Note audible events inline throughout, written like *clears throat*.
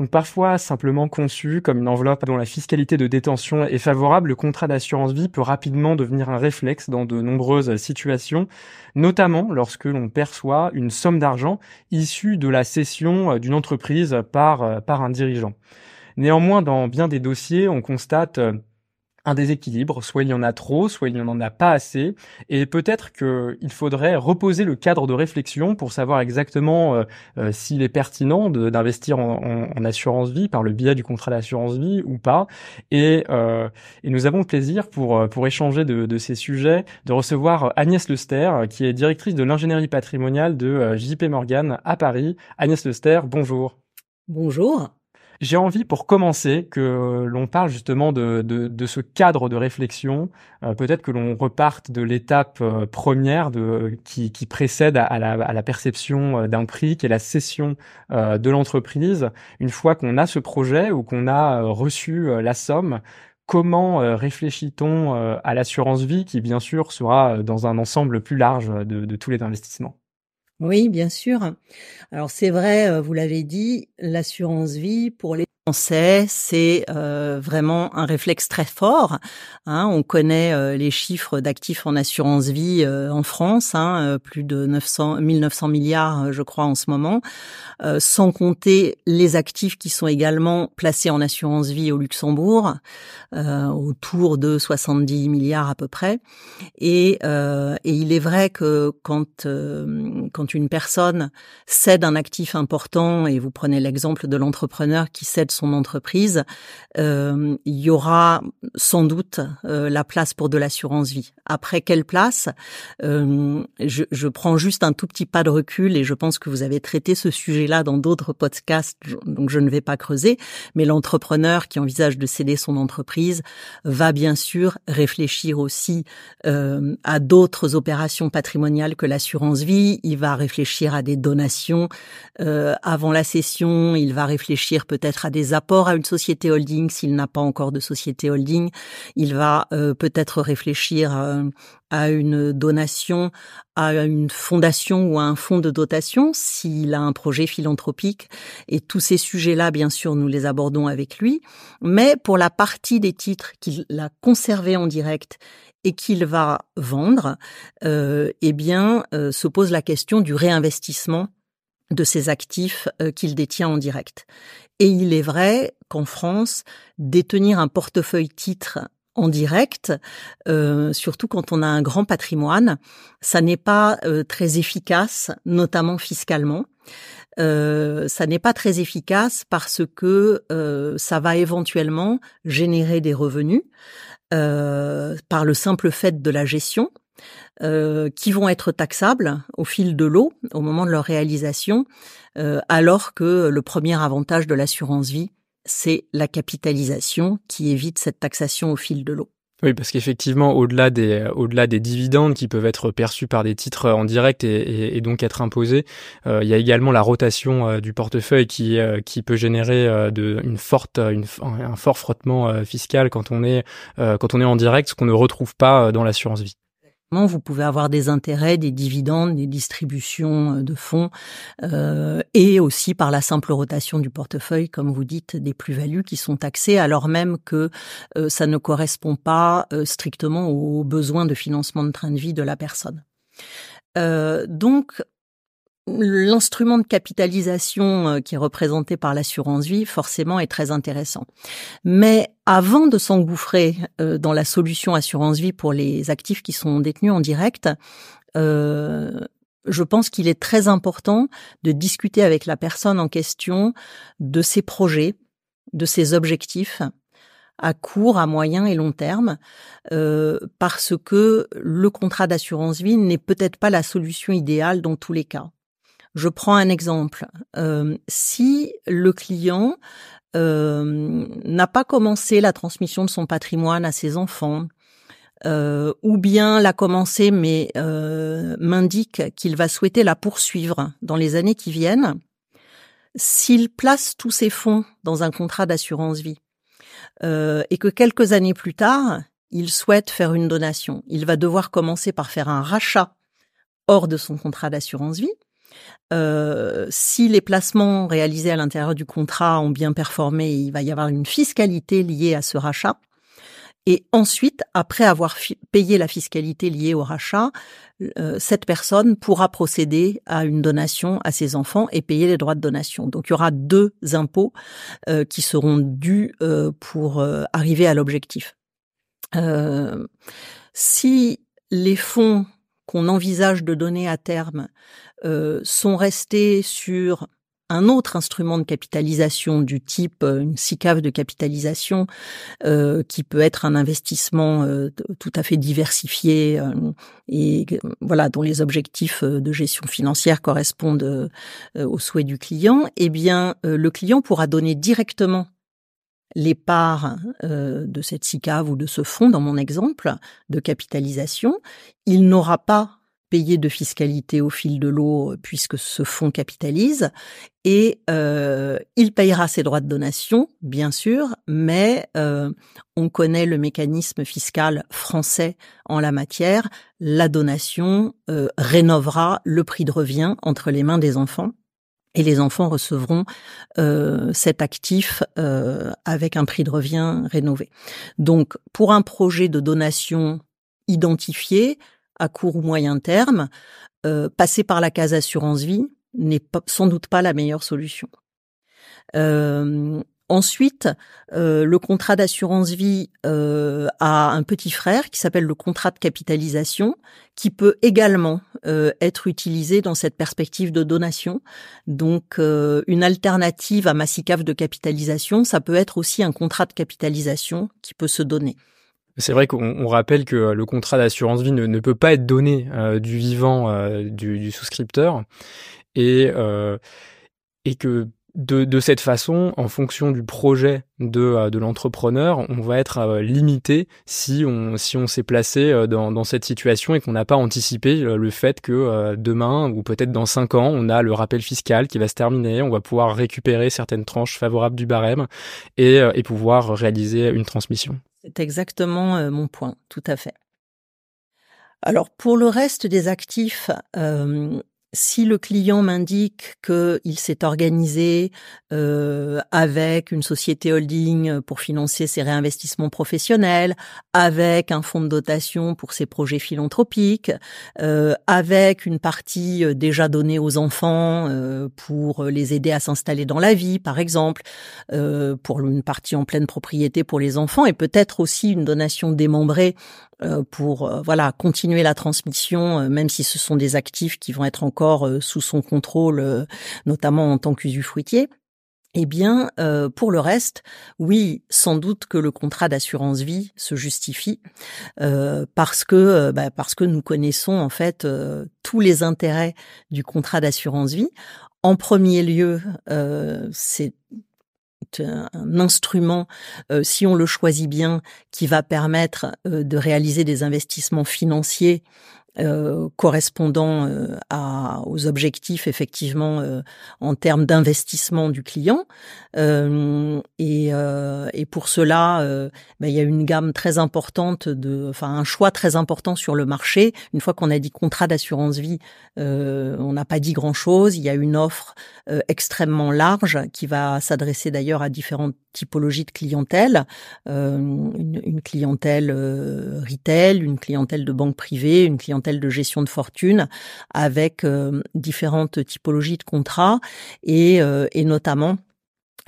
Donc parfois simplement conçu comme une enveloppe dont la fiscalité de détention est favorable, le contrat d'assurance vie peut rapidement devenir un réflexe dans de nombreuses situations, notamment lorsque l'on perçoit une somme d'argent issue de la cession d'une entreprise par, par un dirigeant. Néanmoins, dans bien des dossiers, on constate un déséquilibre, soit il y en a trop, soit il n'y en a pas assez, et peut-être qu'il faudrait reposer le cadre de réflexion pour savoir exactement euh, euh, s'il est pertinent d'investir en, assurance vie par le biais du contrat d'assurance vie ou pas. Et, euh, nous avons le plaisir pour pour échanger de, de, ces sujets de recevoir Agnès Lester, qui est directrice de l'ingénierie patrimoniale de JP Morgan à Paris. Agnès Lester, bonjour. Bonjour. J'ai envie, pour commencer, que l'on parle justement de, ce cadre de réflexion. Euh, peut-être que l'on reparte de l'étape euh, première qui, précède à, la, perception euh, d'un prix, qui est la cession de l'entreprise. Une fois qu'on a ce projet ou qu'on a reçu la somme, comment réfléchit-on à l'assurance vie, qui bien sûr sera dans un ensemble plus large de tous les investissements? Oui, bien sûr. Alors c'est vrai, euh, vous l'avez dit, l'assurance vie pour les Français, c'est euh, vraiment un réflexe très fort. Hein. On connaît euh, les chiffres d'actifs en assurance vie en France, hein, plus de 900, 1900 milliards, je crois, en ce moment, sans compter les actifs qui sont également placés en assurance vie au Luxembourg, autour de 70 milliards à peu près. Et, et il est vrai que quand quand une personne cède un actif important, et vous prenez l'exemple de l'entrepreneur qui cède son entreprise, euh, il y aura sans doute euh, la place pour de l'assurance vie. Après quelle place? Euh, je, prends juste un tout petit pas de recul et je pense que vous avez traité ce sujet-là dans d'autres podcasts, donc je ne vais pas creuser. Mais l'entrepreneur qui envisage de céder son entreprise va bien sûr réfléchir aussi à d'autres opérations patrimoniales que l'assurance vie. Il va réfléchir à des donations avant la session, il va réfléchir peut-être à des apports à une société holding s'il n'a pas encore de société holding, il va euh, peut-être réfléchir euh, à une donation à une fondation ou à un fonds de dotation s'il a un projet philanthropique. Et tous ces sujets-là, bien sûr, nous les abordons avec lui. Mais pour la partie des titres qu'il a conservés en direct et qu'il va vendre, euh, eh bien, se pose la question du réinvestissement de ces actifs euh, qu'il détient en direct. Et il est vrai qu'en France, détenir un portefeuille titre en direct, euh, surtout quand on a un grand patrimoine, ça n'est pas très efficace, notamment fiscalement. ça n'est pas très efficace parce que ça va éventuellement générer des revenus, euh, par le simple fait de la gestion, euh, qui vont être taxables au fil de l'eau au moment de leur réalisation, euh, alors que le premier avantage de l'assurance vie, c'est la capitalisation qui évite cette taxation au fil de l'eau. Oui, parce qu'effectivement, au-delà des, au-delà des dividendes qui peuvent être perçus par des titres en direct et, et, donc être imposés, euh, il y a également la rotation euh, du portefeuille qui, euh, qui peut générer de, une forte, un fort frottement fiscal quand on est, quand on est en direct, ce qu'on ne retrouve pas dans l'assurance vie. Vous pouvez avoir des intérêts, des dividendes, des distributions euh, de fonds, euh, et aussi par la simple rotation du portefeuille, comme vous dites, des plus-values qui sont taxées, alors même que euh, ça ne correspond pas strictement aux besoins de financement de train de vie de la personne. donc, l'instrument de capitalisation euh, qui est représenté par l'assurance vie, forcément, est très intéressant. Mais avant de s'engouffrer euh, dans la solution assurance vie pour les actifs qui sont détenus en direct, euh, je pense qu'il est très important de discuter avec la personne en question de ses projets, de ses objectifs à court, à moyen et long terme, parce que le contrat d'assurance vie n'est peut-être pas la solution idéale dans tous les cas. Je prends un exemple. Euh, si le client euh, n'a pas commencé la transmission de son patrimoine à ses enfants, euh, ou bien l'a commencé mais m'indique qu'il va souhaiter la poursuivre dans les années qui viennent, s'il place tous ses fonds dans un contrat d'assurance vie et que quelques années plus tard, il souhaite faire une donation, il va devoir commencer par faire un rachat hors de son contrat d'assurance vie Euh, si les placements réalisés à l'intérieur du contrat ont bien performé, il va y avoir une fiscalité liée à ce rachat. Et ensuite, après avoir payé la fiscalité liée au rachat, euh, cette personne pourra procéder à une donation à ses enfants et payer les droits de donation. Donc il y aura deux impôts euh, qui seront dus pour arriver à l'objectif. si les fonds qu'on envisage de donner à terme sont restés sur un autre instrument de capitalisation du type euh, une SICAV de capitalisation euh, qui peut être un investissement euh, tout à fait diversifié et voilà dont les objectifs de gestion financière correspondent aux souhaits du client, eh bien le client pourra donner directement les parts de cette SICAV ou de ce fonds, dans mon exemple, de capitalisation. Il n'aura pas payer de fiscalité au fil de l'eau euh, puisque ce fonds capitalise et euh, il payera ses droits de donation, bien sûr, mais euh, on connaît le mécanisme fiscal français en la matière. La donation rénovera le prix de revient entre les mains des enfants et les enfants recevront cet actif avec un prix de revient rénové. Donc, pour un projet de donation identifié, à court ou moyen terme, euh, passer par la case assurance vie n'est sans doute pas la meilleure solution. Euh, ensuite, euh, le contrat d'assurance vie a un petit frère qui s'appelle le contrat de capitalisation, qui peut également être utilisé dans cette perspective de donation. Donc, une alternative à ma de capitalisation, ça peut être aussi un contrat de capitalisation qui peut se donner. C'est vrai qu'on rappelle que le contrat d'assurance vie ne, peut pas être donné euh, du vivant euh, du, souscripteur et, euh, et que de, de, cette façon, en fonction du projet de, de l'entrepreneur, on va être limité si on, si on s'est placé dans, dans cette situation et qu'on n'a pas anticipé le fait que demain ou peut-être dans cinq ans, on a le rappel fiscal qui va se terminer, on va pouvoir récupérer certaines tranches favorables du barème et, et pouvoir réaliser une transmission. C'est exactement euh, mon point, tout à fait. Alors pour le reste des actifs, euh, si le client m'indique qu'il s'est organisé euh, avec une société holding pour financer ses réinvestissements professionnels, avec un fonds de dotation pour ses projets philanthropiques, euh, avec une partie euh, déjà donnée aux enfants euh, pour les aider à s'installer dans la vie, par exemple, euh, pour une partie en pleine propriété pour les enfants, et peut-être aussi une donation démembrée euh, pour voilà continuer la transmission, même si ce sont des actifs qui vont être encore sous son contrôle, notamment en tant qu'usufruitier. Eh bien, pour le reste, oui, sans doute que le contrat d'assurance vie se justifie parce que bah, parce que nous connaissons en fait tous les intérêts du contrat d'assurance vie. En premier lieu, c'est un, instrument, euh, si on le choisit bien, qui va permettre euh, de réaliser des investissements financiers euh, correspondant euh, à, aux objectifs effectivement euh, en termes d'investissement du client. Et, et, pour cela, ben, il y a une gamme très importante de, enfin un choix très important sur le marché. Une fois qu'on a dit contrat d'assurance vie, on n'a pas dit grand chose. Il y a une offre extrêmement large qui va s'adresser d'ailleurs à différentes typologies de clientèle, une, une, clientèle retail, une clientèle de banque privée, une clientèle de gestion de fortune avec euh, différentes typologies de contrats et, euh, et notamment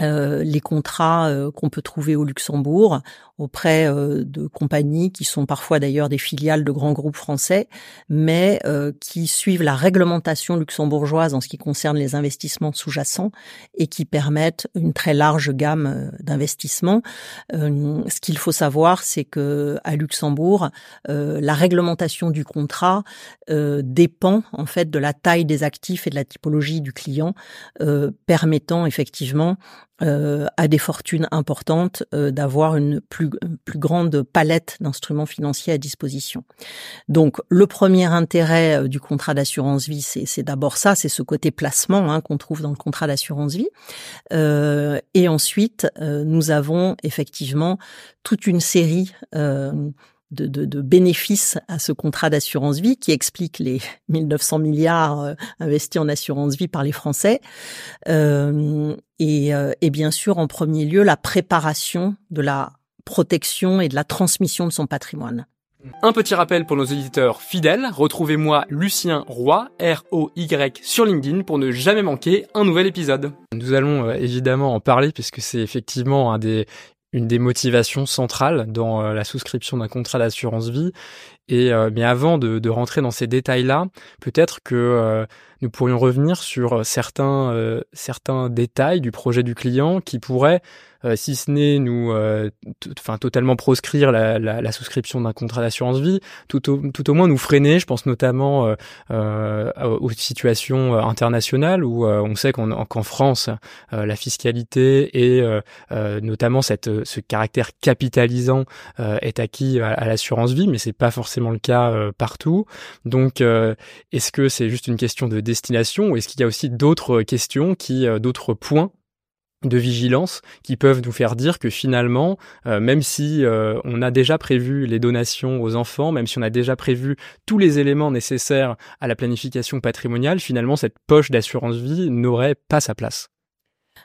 euh, les contrats qu'on peut trouver au Luxembourg auprès euh, de compagnies qui sont parfois d'ailleurs des filiales de grands groupes français, mais euh, qui suivent la réglementation luxembourgeoise en ce qui concerne les investissements sous-jacents et qui permettent une très large gamme euh, d'investissements. ce qu'il faut savoir, c'est que à Luxembourg, la réglementation du contrat dépend en fait de la taille des actifs et de la typologie du client, permettant effectivement à des fortunes importantes d'avoir une plus plus, grande palette d'instruments financiers à disposition. Donc le premier intérêt euh, du contrat d'assurance vie, c'est d'abord ça, c'est ce côté placement hein, qu'on trouve dans le contrat d'assurance vie. Euh, et ensuite, euh, nous avons effectivement toute une série de, de, de, bénéfices à ce contrat d'assurance vie qui explique les *laughs* 1900 milliards euh, investis en assurance vie par les Français. Euh, et, euh, et, bien sûr, en premier lieu, la préparation de la protection et de la transmission de son patrimoine. Un petit rappel pour nos auditeurs fidèles, retrouvez-moi Lucien Roy, R-O-Y, sur LinkedIn pour ne jamais manquer un nouvel épisode. Nous allons évidemment en parler puisque c'est effectivement un des, une des motivations centrales dans euh, la souscription d'un contrat d'assurance vie. Et euh, mais avant de, de, rentrer dans ces détails-là, peut-être que euh, nous pourrions revenir sur certains certains détails du projet du client qui pourraient euh, si ce n'est nous, euh, enfin totalement proscrire la, la, la souscription d'un contrat d'assurance vie, tout au, tout au moins nous freiner. Je pense notamment euh, aux situations internationales où on sait qu'en France, la fiscalité et notamment cette, ce caractère capitalisant est acquis à, à l'assurance vie, mais c'est pas forcément le cas partout. Donc, est-ce que c'est juste une question de destination ou est-ce qu'il y a aussi d'autres questions qui, d'autres points de vigilance qui peuvent nous faire dire que finalement, euh, même si euh, on a déjà prévu les donations aux enfants, même si on a déjà prévu tous les éléments nécessaires à la planification patrimoniale, finalement cette poche d'assurance vie n'aurait pas sa place.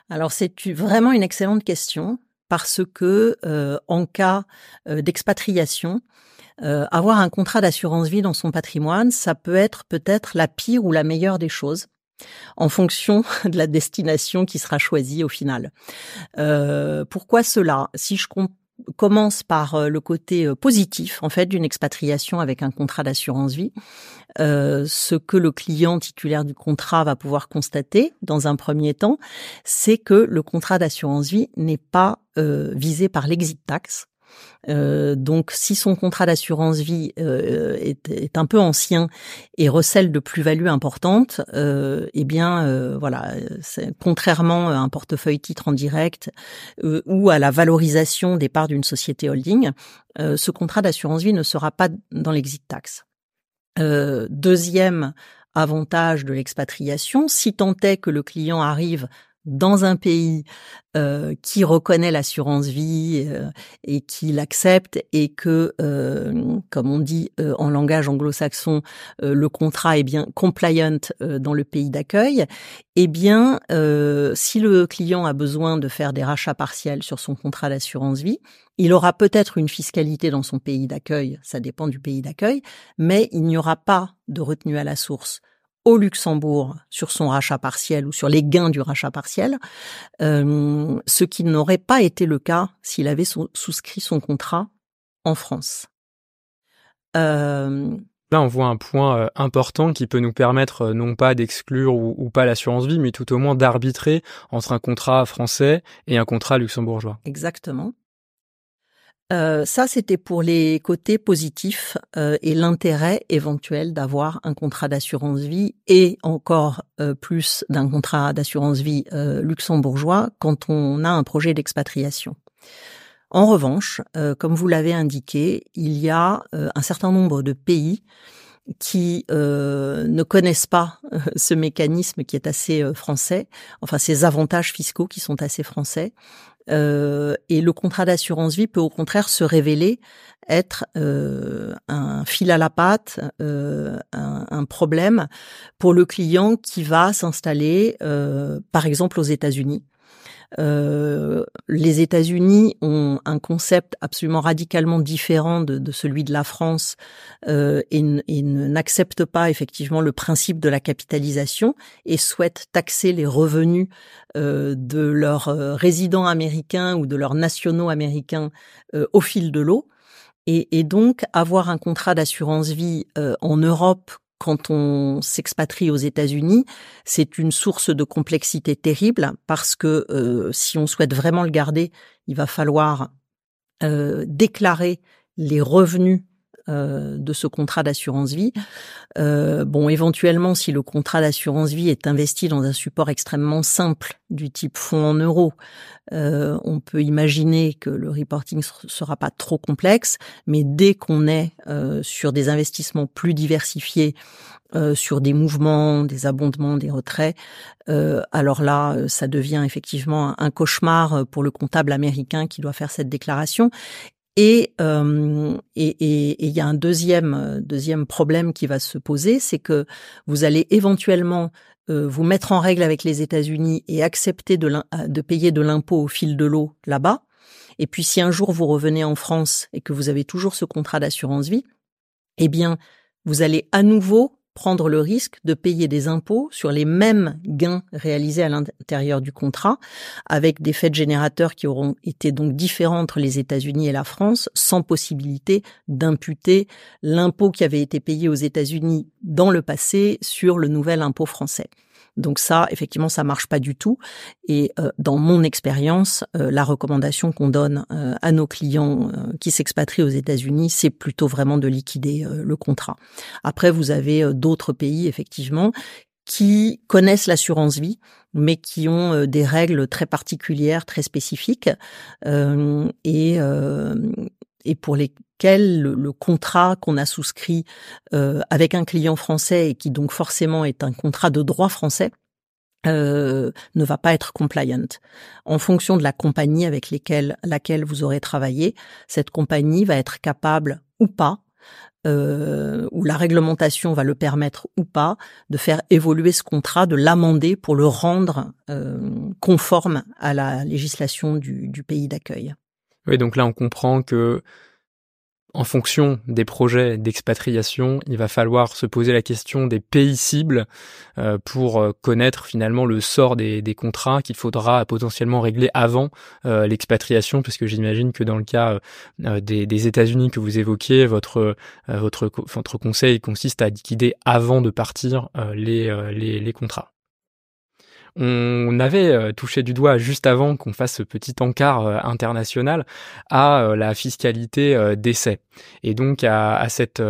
Alors c'est vraiment une excellente question parce que euh, en cas d'expatriation, avoir un contrat d'assurance vie dans son patrimoine, ça peut être peut-être la pire ou la meilleure des choses en fonction *laughs* de la destination qui sera choisie au final. Euh, pourquoi cela? Si je commence par euh, le côté euh, positif en fait d'une expatriation avec un contrat d'assurance vie, ce que le client titulaire du contrat va pouvoir constater dans un premier temps, c'est que le contrat d'assurance vie n'est pas visé par l'exit tax, euh, donc, si son contrat d'assurance vie euh, est, un peu ancien et recèle de plus-value importante, euh, eh bien, euh, voilà, contrairement à un portefeuille titre en direct ou à la valorisation des parts d'une société holding, ce contrat d'assurance vie ne sera pas dans l'exit tax. deuxième avantage de l'expatriation, si tant est que le client arrive dans un pays euh, qui reconnaît l'assurance vie euh, et qui l'accepte et que, euh, comme on dit en langage anglo-saxon, le contrat est bien compliant dans le pays d'accueil, eh bien, si le client a besoin de faire des rachats partiels sur son contrat d'assurance vie, il aura peut-être une fiscalité dans son pays d'accueil, ça dépend du pays d'accueil, mais il n'y aura pas de retenue à la source au Luxembourg sur son rachat partiel ou sur les gains du rachat partiel, euh, ce qui n'aurait pas été le cas s'il avait souscrit son contrat en France. Euh, Là, on voit un point euh, important qui peut nous permettre non pas d'exclure ou, ou, pas l'assurance vie, mais tout au moins d'arbitrer entre un contrat français et un contrat luxembourgeois. Exactement. Euh, ça, c'était pour les côtés positifs euh, et l'intérêt éventuel d'avoir un contrat d'assurance vie et encore euh, plus d'un contrat d'assurance vie luxembourgeois quand on a un projet d'expatriation. En revanche, comme vous l'avez indiqué, il y a un certain nombre de pays qui ne connaissent pas ce mécanisme qui est assez français, enfin ces avantages fiscaux qui sont assez français, euh, et le contrat d'assurance vie peut au contraire se révéler être euh, un fil à la patte, euh, un, un, problème pour le client qui va s'installer, par exemple aux États-Unis, euh, les États-Unis ont un concept absolument radicalement différent de, de celui de la France euh, et, et n'acceptent pas effectivement le principe de la capitalisation et souhaitent taxer les revenus euh, de leurs euh, résidents américains ou de leurs nationaux américains euh, au fil de l'eau. Et, et, donc avoir un contrat d'assurance vie en Europe quand on s'expatrie aux États-Unis, c'est une source de complexité terrible parce que euh, si on souhaite vraiment le garder, il va falloir euh, déclarer les revenus euh, de ce contrat d'assurance vie. Euh, bon, éventuellement, si le contrat d'assurance vie est investi dans un support extrêmement simple du type fonds en euros, euh, on peut imaginer que le reporting sera pas trop complexe. Mais dès qu'on est sur des investissements plus diversifiés, sur des mouvements, des abondements, des retraits, alors là, ça devient effectivement un cauchemar pour le comptable américain qui doit faire cette déclaration. Et il et, et, y a un deuxième deuxième problème qui va se poser, c'est que vous allez éventuellement vous mettre en règle avec les États-Unis et accepter de, de payer de l'impôt au fil de l'eau là-bas. Et puis si un jour vous revenez en France et que vous avez toujours ce contrat d'assurance vie, eh bien vous allez à nouveau prendre le risque de payer des impôts sur les mêmes gains réalisés à l'intérieur du contrat, avec des faits générateurs qui auront été donc différents entre les États-Unis et la France, sans possibilité d'imputer l'impôt qui avait été payé aux États-Unis dans le passé sur le nouvel impôt français. Donc ça, effectivement, ça marche pas du tout. Et euh, dans mon expérience, euh, la recommandation qu'on donne euh, à nos clients qui s'expatrient aux États-Unis, c'est plutôt vraiment de liquider le contrat. Après, vous avez d'autres pays, effectivement, qui connaissent l'assurance vie, mais qui ont des règles très particulières, très spécifiques, et, et pour lesquels le, contrat qu'on a souscrit euh, avec un client français et qui donc forcément est un contrat de droit français euh, ne va pas être compliant. En fonction de la compagnie avec laquelle vous aurez travaillé, cette compagnie va être capable ou pas euh, ou la réglementation va le permettre ou pas, de faire évoluer ce contrat, de l'amender pour le rendre conforme à la législation du pays d'accueil. Oui, donc là, on comprend que en fonction des projets d'expatriation, il va falloir se poser la question des pays cibles euh, pour euh, connaître finalement le sort des, des contrats qu'il faudra potentiellement régler avant euh, l'expatriation, puisque j'imagine que dans le cas des, des États-Unis que vous évoquiez, votre votre votre conseil consiste à liquider avant de partir les, les, les contrats. On avait euh, touché du doigt juste avant qu'on fasse ce petit encart euh, international à euh, la fiscalité d'essai. Et donc à, cette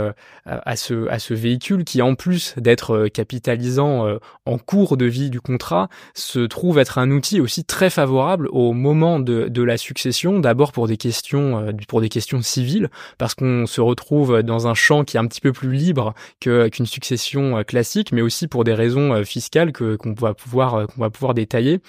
à ce à ce véhicule qui en plus d'être capitalisant en cours de vie du contrat se trouve être un outil aussi très favorable au moment de, de la succession d'abord pour des questions pour des questions civiles parce qu'on se retrouve dans un champ qui est un petit peu plus libre qu'une succession classique mais aussi pour des raisons fiscales que qu'on va pouvoir qu'on va pouvoir détailler.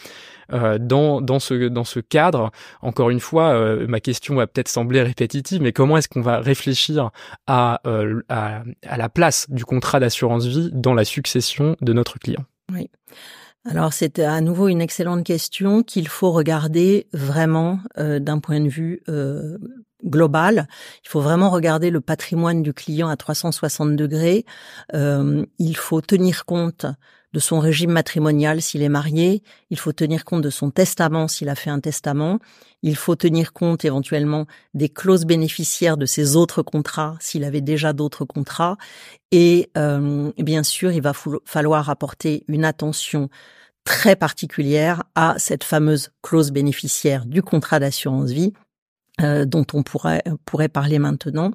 Euh, dans, dans, ce, dans ce cadre, encore une fois, euh, ma question va peut-être sembler répétitive, mais comment est-ce qu'on va réfléchir à, euh, à, à, la place du contrat d'assurance vie dans la succession de notre client? Oui. Alors c'est à nouveau une excellente question qu'il faut regarder vraiment d'un point de vue global. Il faut vraiment regarder le patrimoine du client à 360 degrés. il faut tenir compte de son régime matrimonial s'il est marié, il faut tenir compte de son testament s'il a fait un testament, il faut tenir compte éventuellement des clauses bénéficiaires de ses autres contrats s'il avait déjà d'autres contrats, et euh, bien sûr il va falloir apporter une attention très particulière à cette fameuse clause bénéficiaire du contrat d'assurance vie euh, dont on pourrait pourrait parler maintenant,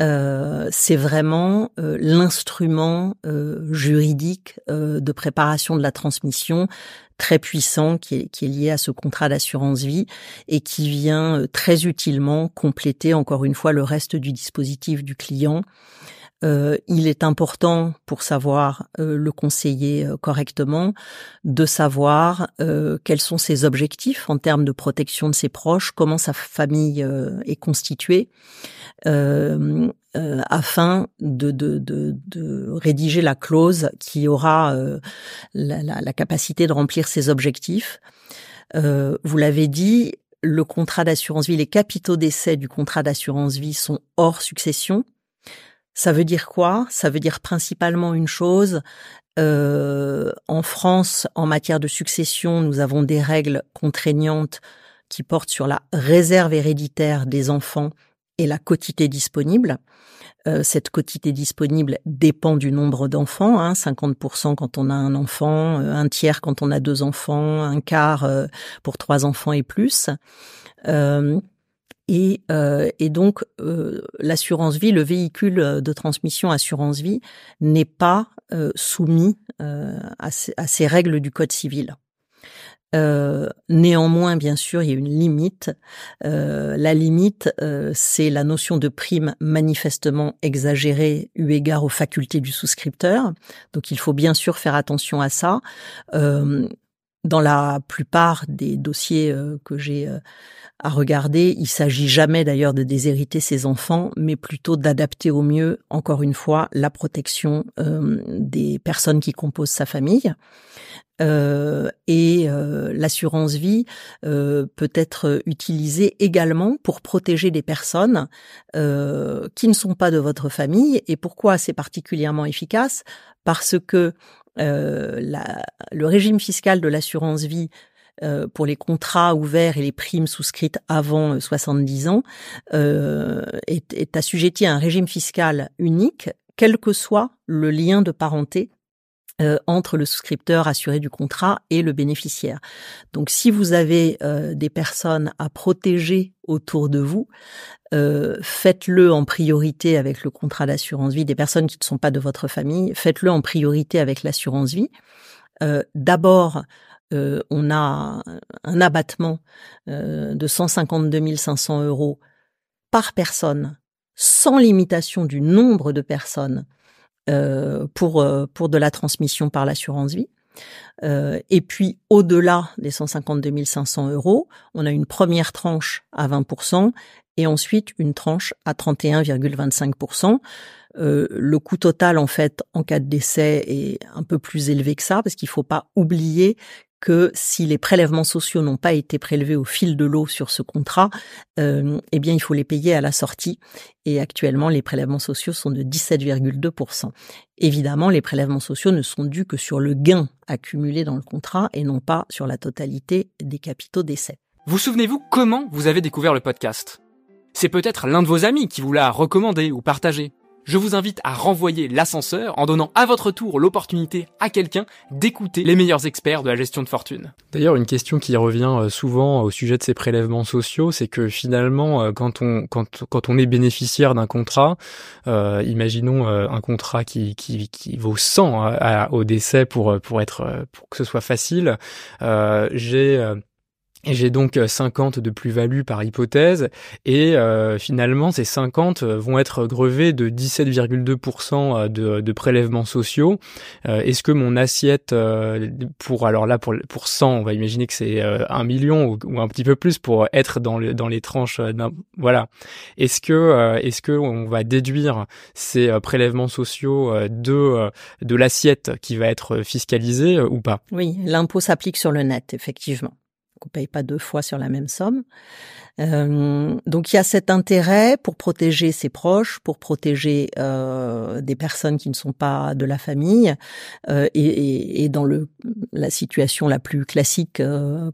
euh, c'est vraiment euh, l'instrument juridique de préparation de la transmission très puissant qui est, qui est lié à ce contrat d'assurance vie et qui vient très utilement compléter encore une fois le reste du dispositif du client euh, il est important pour savoir euh, le conseiller euh, correctement de savoir quels sont ses objectifs en termes de protection de ses proches, comment sa famille est constituée, afin de, de, de, de, rédiger la clause qui aura la, la, la, capacité de remplir ses objectifs. vous l'avez dit, le contrat d'assurance vie, les capitaux d'essai du contrat d'assurance vie sont hors succession. Ça veut dire quoi? Ça veut dire principalement une chose. Euh, en France, en matière de succession, nous avons des règles contraignantes qui portent sur la réserve héréditaire des enfants et la quotité disponible. Euh, cette quotité disponible dépend du nombre d'enfants, hein, 50% quand on a un enfant, euh, un tiers quand on a deux enfants, un quart pour trois enfants et plus. Et, euh, et donc, euh, l'assurance vie, le véhicule de transmission assurance vie, n'est pas euh, soumis euh, à, à, ces règles du Code civil. Euh, néanmoins, bien sûr, il y a une limite. la limite, c'est la notion de prime manifestement exagérée eu égard aux facultés du souscripteur. Donc, il faut bien sûr faire attention à ça dans la plupart des dossiers que j'ai à regarder. Il s'agit jamais d'ailleurs de déshériter ses enfants, mais plutôt d'adapter au mieux, encore une fois, la protection euh, des personnes qui composent sa famille. Euh, et euh, l'assurance vie peut être utilisée également pour protéger des personnes qui ne sont pas de votre famille. Et pourquoi c'est particulièrement efficace? Parce que la, le régime fiscal de l'assurance vie euh, pour les contrats ouverts et les primes souscrites avant 70 euh, ans euh, est, est assujetti à un régime fiscal unique, quel que soit le lien de parenté entre le souscripteur assuré du contrat et le bénéficiaire. Donc si vous avez des personnes à protéger autour de vous, faites-le en priorité avec le contrat d'assurance vie. Des personnes qui ne sont pas de votre famille, faites-le en priorité avec l'assurance vie. D'abord euh, on a un abattement euh, de 152 500 euros par personne, sans limitation du nombre de personnes euh, pour, pour de la transmission par l'assurance vie. et puis, au-delà des 152 500 euros, on a une première tranche à 20% et ensuite une tranche à 31,25%. Euh, le coût total, en fait, en cas de décès est un peu plus élevé que ça, parce qu'il ne faut pas oublier que si les prélèvements sociaux n'ont pas été prélevés au fil de l'eau sur ce contrat, euh, eh bien il faut les payer à la sortie. Et actuellement, les prélèvements sociaux sont de 17,2%. Évidemment, les prélèvements sociaux ne sont dus que sur le gain accumulé dans le contrat et non pas sur la totalité des capitaux d'essai. Vous souvenez-vous comment vous avez découvert le podcast? C'est peut-être l'un de vos amis qui vous l'a recommandé ou partagé je vous invite à renvoyer l'ascenseur en donnant à votre tour l'opportunité à quelqu'un d'écouter les meilleurs experts de la gestion de fortune. D'ailleurs, une question qui revient euh, souvent au sujet de ces prélèvements sociaux, c'est que finalement, euh, quand on quand quand on est bénéficiaire d'un contrat, euh, imaginons un contrat qui qui, vaut 100 au décès pour pour être pour que ce soit facile, j'ai j'ai donc 50 euh, de plus-value par hypothèse, et euh, finalement ces 50 euh, vont être grevés de 17,2% de, de prélèvements sociaux. Est-ce que mon assiette pour alors là pour pour 100, on va imaginer que c'est un million ou, un petit peu plus pour être dans le, dans les tranches voilà. Est-ce que est-ce que on va déduire ces prélèvements sociaux de de l'assiette qui va être fiscalisée ou pas? Oui, l'impôt s'applique sur le net effectivement qu'on paye pas deux fois sur la même somme. Euh, donc il y a cet intérêt pour protéger ses proches, pour protéger euh, des personnes qui ne sont pas de la famille, euh, et, dans le la situation la plus classique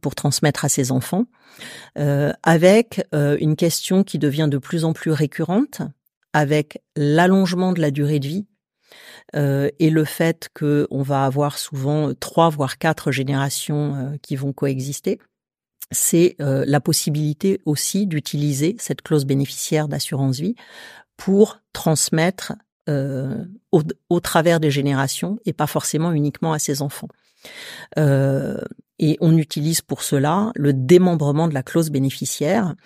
pour transmettre à ses enfants, avec une question qui devient de plus en plus récurrente, avec l'allongement de la durée de vie. et le fait qu'on va avoir souvent trois voire quatre générations qui vont coexister, c'est euh, la possibilité aussi d'utiliser cette clause bénéficiaire d'assurance vie pour transmettre euh, au, travers des générations et pas forcément uniquement à ses enfants. Euh, et on utilise pour cela le démembrement de la clause bénéficiaire,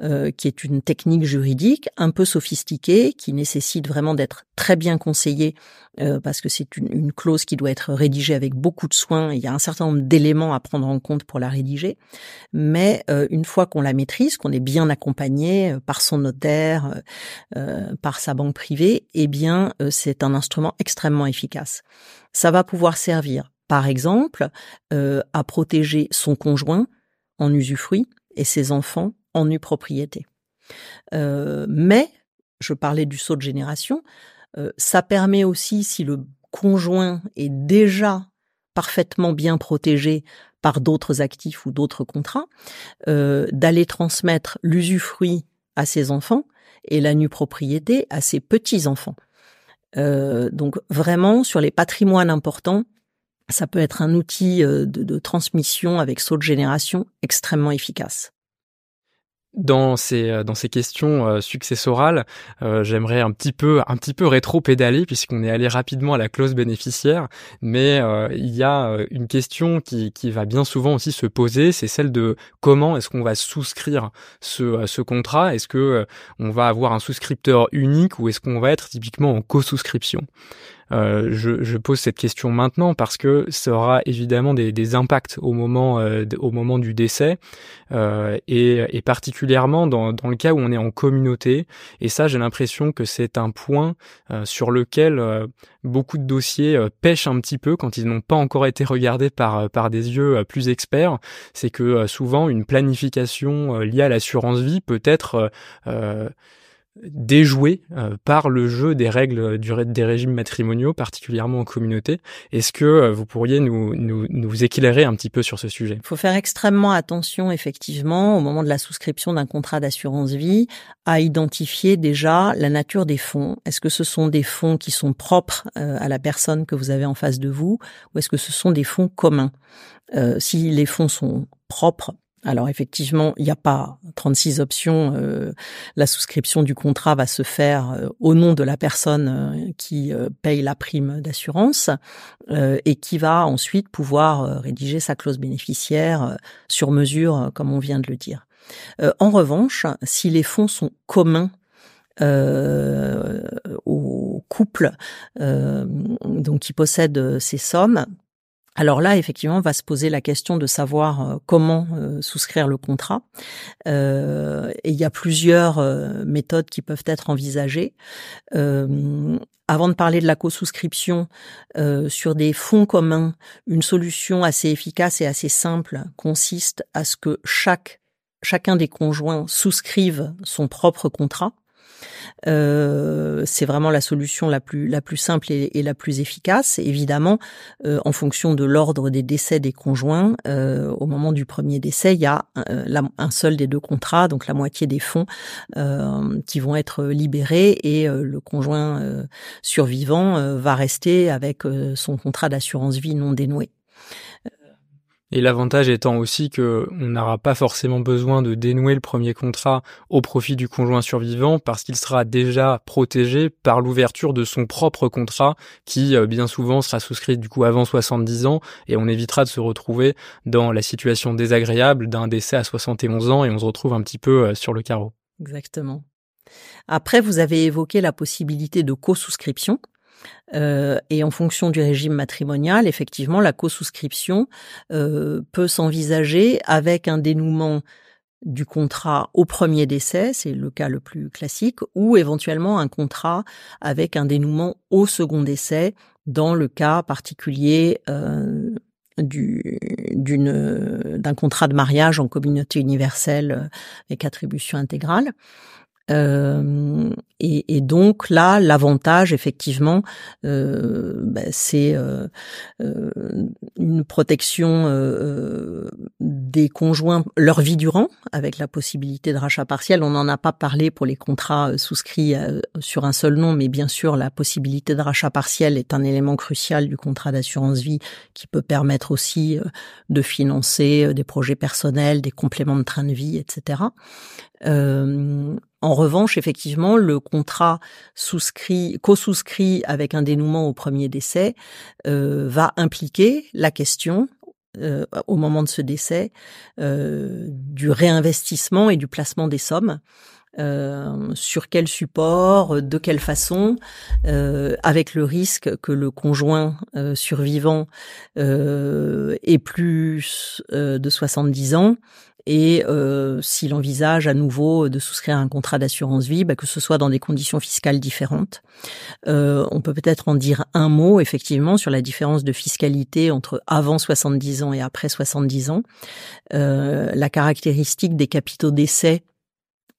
euh, qui est une technique juridique un peu sophistiquée, qui nécessite vraiment d'être très bien conseillée, euh, parce que c'est une, clause qui doit être rédigée avec beaucoup de soin. Il y a un certain nombre d'éléments à prendre en compte pour la rédiger. Mais euh, une fois qu'on la maîtrise, qu'on est bien accompagné par son notaire, par sa banque privée, eh bien, c'est un instrument extrêmement efficace. Ça va pouvoir servir par exemple, euh, à protéger son conjoint en usufruit et ses enfants en nue propriété. Euh, mais, je parlais du saut de génération, euh, ça permet aussi, si le conjoint est déjà parfaitement bien protégé par d'autres actifs ou d'autres contrats, d'aller transmettre l'usufruit à ses enfants et la nue propriété à ses petits-enfants. donc vraiment, sur les patrimoines importants, ça peut être un outil euh, de, transmission avec saut de génération extrêmement efficace. Dans ces euh, dans ces questions euh, successorales, j'aimerais un petit peu un petit peu rétro-pédaler puisqu'on est allé rapidement à la clause bénéficiaire, mais il y a une question qui qui va bien souvent aussi se poser, c'est celle de comment est-ce qu'on va souscrire ce ce contrat? Est-ce que on va avoir un souscripteur unique ou est-ce qu'on va être typiquement en co-souscription? Euh, je, je, pose cette question maintenant parce que ça aura évidemment des, des impacts au moment, euh, au moment du décès euh, et, et, particulièrement dans, dans, le cas où on est en communauté. Et ça, j'ai l'impression que c'est un point euh, sur lequel beaucoup de dossiers pêchent un petit peu quand ils n'ont pas encore été regardés par, par des yeux plus experts. C'est que souvent une planification liée à l'assurance vie peut être déjoué euh, par le jeu des règles du, des régimes matrimoniaux, particulièrement en communauté. Est-ce que euh, vous pourriez nous, nous, nous éclairer un petit peu sur ce sujet? Il faut faire extrêmement attention, effectivement, au moment de la souscription d'un contrat d'assurance vie, à identifier déjà la nature des fonds. Est-ce que ce sont des fonds qui sont propres euh, à la personne que vous avez en face de vous, ou est-ce que ce sont des fonds communs? Si les fonds sont propres, alors effectivement, il n'y a pas 36 options. Euh, la souscription du contrat va se faire euh, au nom de la personne euh, qui paye la prime d'assurance et qui va ensuite pouvoir rédiger sa clause bénéficiaire sur mesure, comme on vient de le dire. en revanche, si les fonds sont communs au couple donc qui possède ces sommes, alors là, effectivement, va se poser la question de savoir euh, comment euh, souscrire le contrat. Euh, il y a plusieurs méthodes qui peuvent être envisagées. avant de parler de la co-souscription sur des fonds communs, une solution assez efficace et assez simple consiste à ce que chaque chacun des conjoints souscrive son propre contrat. Euh, c'est vraiment la solution la plus simple et, la plus efficace. Évidemment, euh, en fonction de l'ordre des décès des conjoints, euh, au moment du premier décès, il y a un, seul des deux contrats, donc la moitié des fonds qui vont être libérés et le conjoint survivant va rester avec son contrat d'assurance vie non dénoué. Et l'avantage étant aussi que on n'aura pas forcément besoin de dénouer le premier contrat au profit du conjoint survivant parce qu'il sera déjà protégé par l'ouverture de son propre contrat qui euh, bien souvent sera souscrit du coup avant 70 ans et on évitera de se retrouver dans la situation désagréable d'un décès à 71 ans et on se retrouve un petit peu euh, sur le carreau. Exactement. Après, vous avez évoqué la possibilité de co-souscription. Euh, et en fonction du régime matrimonial, effectivement, la co-souscription euh, peut s'envisager avec un dénouement du contrat au premier décès, c'est le cas le plus classique, ou éventuellement un contrat avec un dénouement au second décès, dans le cas particulier euh, d'un contrat de mariage en communauté universelle avec attribution intégrale. Euh, et, et, donc là, l'avantage, effectivement, euh, ben, c'est euh, euh une protection euh, des conjoints leur vie durant, avec la possibilité de rachat partiel. On n'en a pas parlé pour les contrats souscrits sur un seul nom, mais bien sûr, la possibilité de rachat partiel est un élément crucial du contrat d'assurance vie qui peut permettre aussi de financer des projets personnels, des compléments de train de vie, etc. Euh, en revanche, effectivement, le contrat souscrit, co-souscrit avec un dénouement au premier décès euh, va impliquer la question euh, au moment de ce décès euh, du réinvestissement et du placement des sommes. sur quel support, de quelle façon, avec le risque que le conjoint survivant ait plus de 70 ans et euh, s'il envisage à nouveau de souscrire un contrat d'assurance vie, bah, que ce soit dans des conditions fiscales différentes. Euh, on peut peut-être en dire un mot effectivement sur la différence de fiscalité entre avant 70 ans et après 70 ans. Euh, la caractéristique des capitaux d'essai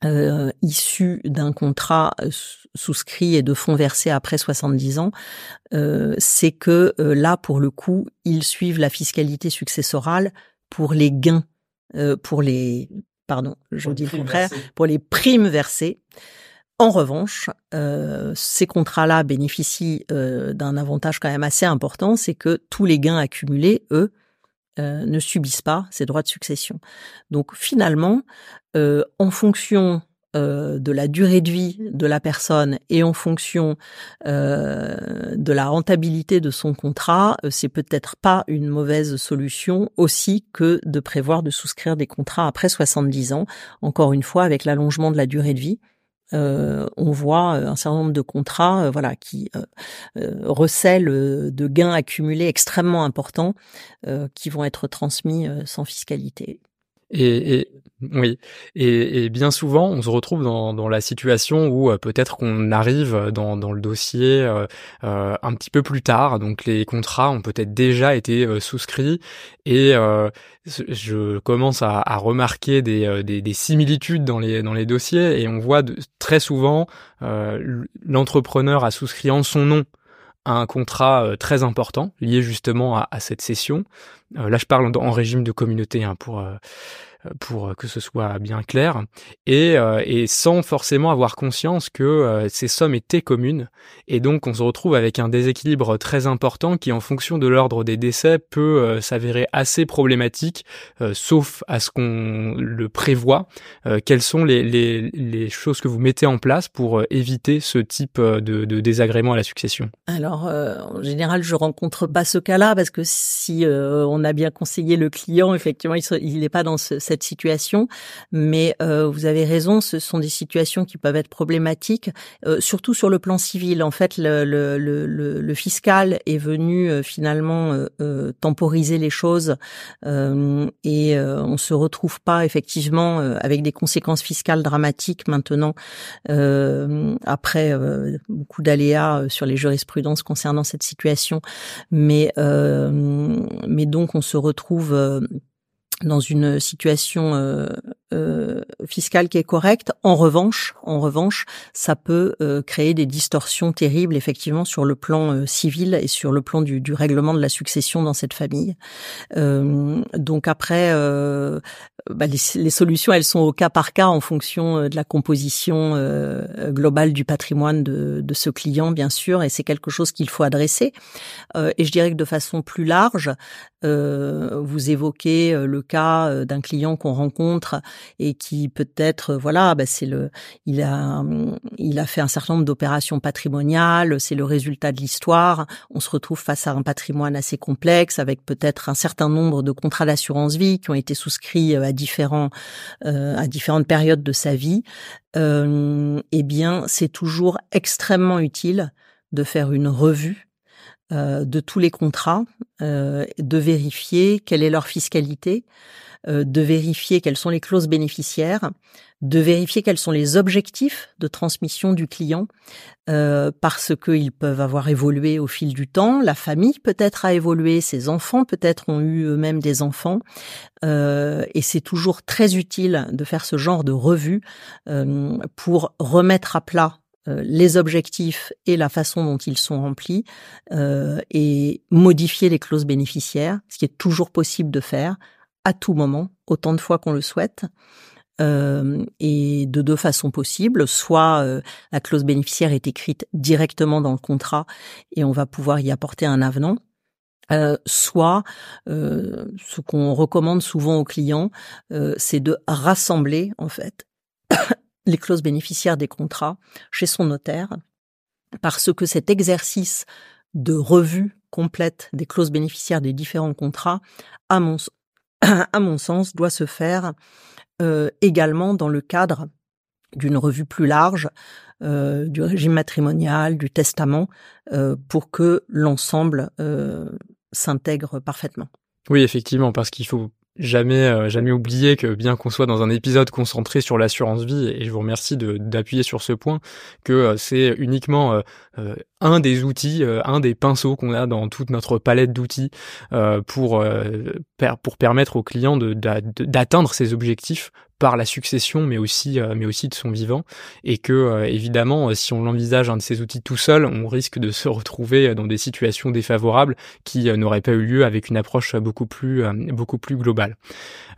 euh, issus d'un contrat euh, souscrit et de fonds versés après 70 ans, euh, c'est que euh, là, pour le coup, ils suivent la fiscalité successorale pour les gains euh, pour les pardon, je dis le contraire, pour les primes versées. En revanche, euh, ces contrats-là bénéficient euh, d'un avantage quand même assez important, c'est que tous les gains accumulés, eux, ne subissent pas ces droits de succession. Donc finalement, en fonction euh, de la durée de vie de la personne et en fonction euh, de la rentabilité de son contrat, euh, c'est peut-être pas une mauvaise solution aussi que de prévoir de souscrire des contrats après 70 ans, encore une fois avec l'allongement de la durée de vie on voit un certain nombre de contrats, voilà, qui recèlent de gains accumulés extrêmement importants, qui vont être transmis sans fiscalité. Et, et oui, et, et, bien souvent, on se retrouve dans, dans la situation où euh, peut-être qu'on arrive dans, dans le dossier euh, euh, un petit peu plus tard, donc les contrats ont peut-être déjà été euh, souscrits, et je commence à, à remarquer des, des, des, similitudes dans les, dans les dossiers, et on voit de, très souvent l'entrepreneur a souscrit en son nom un contrat très important lié justement à, cette session. là, je parle en, régime de communauté hein, pour pour que ce soit bien clair, et, euh, sans forcément avoir conscience que euh, ces sommes étaient communes, et donc on se retrouve avec un déséquilibre très important qui, en fonction de l'ordre des décès, peut euh, s'avérer assez problématique, sauf à ce qu'on le prévoit. quelles sont les, choses que vous mettez en place pour éviter ce type de, de désagrément à la succession Alors, en général, je rencontre pas ce cas-là parce que si on a bien conseillé le client, effectivement, il n'est pas dans ce, cette situation, mais euh, vous avez raison, ce sont des situations qui peuvent être problématiques, euh, surtout sur le plan civil. En fait, le, le, le, le fiscal est venu euh, finalement temporiser les choses et on se retrouve pas effectivement avec des conséquences fiscales dramatiques maintenant après beaucoup d'aléas sur les jurisprudences concernant cette situation, mais mais donc on se retrouve dans une situation euh, euh, fiscale qui est correcte. En revanche, en revanche, ça peut euh, créer des distorsions terribles effectivement sur le plan civil et sur le plan du, règlement de la succession dans cette famille. donc après, bah, les, solutions, elles sont au cas par cas en fonction de la composition globale du patrimoine de, de, ce client, bien sûr, et c'est quelque chose qu'il faut adresser. et je dirais que de façon plus large, vous évoquez le cas euh, d'un client qu'on rencontre et qui peut-être, euh, voilà, bah c'est le, il a, il a fait un certain nombre d'opérations patrimoniales, c'est le résultat de l'histoire. On se retrouve face à un patrimoine assez complexe avec peut-être un certain nombre de contrats d'assurance vie qui ont été souscrits euh, à différents, à différentes périodes de sa vie. eh bien, c'est toujours extrêmement utile de faire une revue euh, de tous les contrats, euh, de vérifier quelle est leur fiscalité, euh, de vérifier quelles sont les clauses bénéficiaires, de vérifier quels sont les objectifs de transmission du client, parce qu'ils peuvent avoir évolué au fil du temps, la famille peut-être a évolué, ses enfants peut-être ont eu eux-mêmes des enfants, et c'est toujours très utile de faire ce genre de revue pour remettre à plat euh, les objectifs et la façon dont ils sont remplis euh, et modifier les clauses bénéficiaires, ce qui est toujours possible de faire à tout moment, autant de fois qu'on le souhaite. Euh, et de deux façons possibles. Soit la clause bénéficiaire est écrite directement dans le contrat et on va pouvoir y apporter un avenant. soit ce qu'on recommande souvent aux clients, c'est de rassembler en fait les clauses bénéficiaires des contrats chez son notaire, parce que cet exercice de revue complète des clauses bénéficiaires des différents contrats, *clears throat* à mon, sens, doit se faire euh, également dans le cadre d'une revue plus large euh, du régime matrimonial, du testament, euh, pour que l'ensemble s'intègre parfaitement. Oui, effectivement, parce qu'il faut jamais euh, jamais oublier que bien qu'on soit dans un épisode concentré sur l'assurance vie et je vous remercie d'appuyer sur ce point que euh, c'est uniquement euh, un des outils un des pinceaux qu'on a dans toute notre palette d'outils pour pour permettre aux clients d'atteindre ses objectifs par la succession, mais aussi, euh, mais aussi de son vivant, et que euh, évidemment, euh, si on l'envisage un de ces outils tout seul, on risque de se retrouver dans des situations défavorables qui n'auraient pas eu lieu avec une approche beaucoup plus, beaucoup plus globale.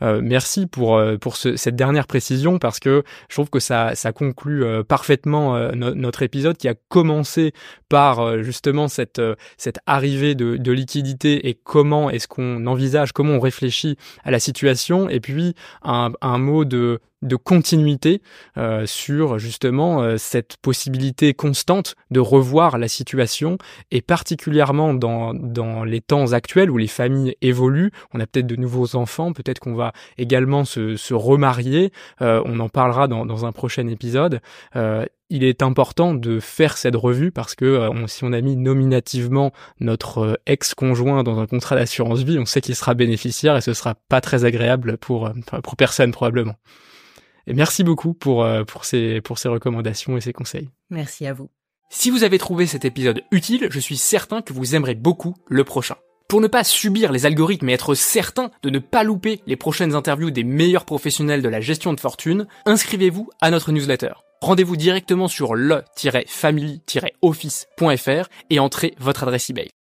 merci pour pour ce, cette dernière précision parce que je trouve que ça ça conclut parfaitement notre épisode qui a commencé par justement cette cette arrivée de, de liquidité et comment est-ce qu'on envisage, comment on réfléchit à la situation, et puis un, un mot de de, de continuité euh, sur justement euh, cette possibilité constante de revoir la situation et particulièrement dans, dans les temps actuels où les familles évoluent, on a peut-être de nouveaux enfants, peut-être qu'on va également se, se remarier, euh, on en parlera dans, dans un prochain épisode. il est important de faire cette revue parce que si on a mis nominativement notre ex-conjoint dans un contrat d'assurance vie, on sait qu'il sera bénéficiaire et ce sera pas très agréable pour, pour personne probablement. Et merci beaucoup pour, euh, pour, ces, pour ces recommandations et ces conseils. Merci à vous. Si vous avez trouvé cet épisode utile, je suis certain que vous aimerez beaucoup le prochain. Pour ne pas subir les algorithmes et être certain de ne pas louper les prochaines interviews des meilleurs professionnels de la gestion de fortune, inscrivez-vous à notre newsletter. Rendez-vous directement sur le-family-office.fr et entrez votre adresse email.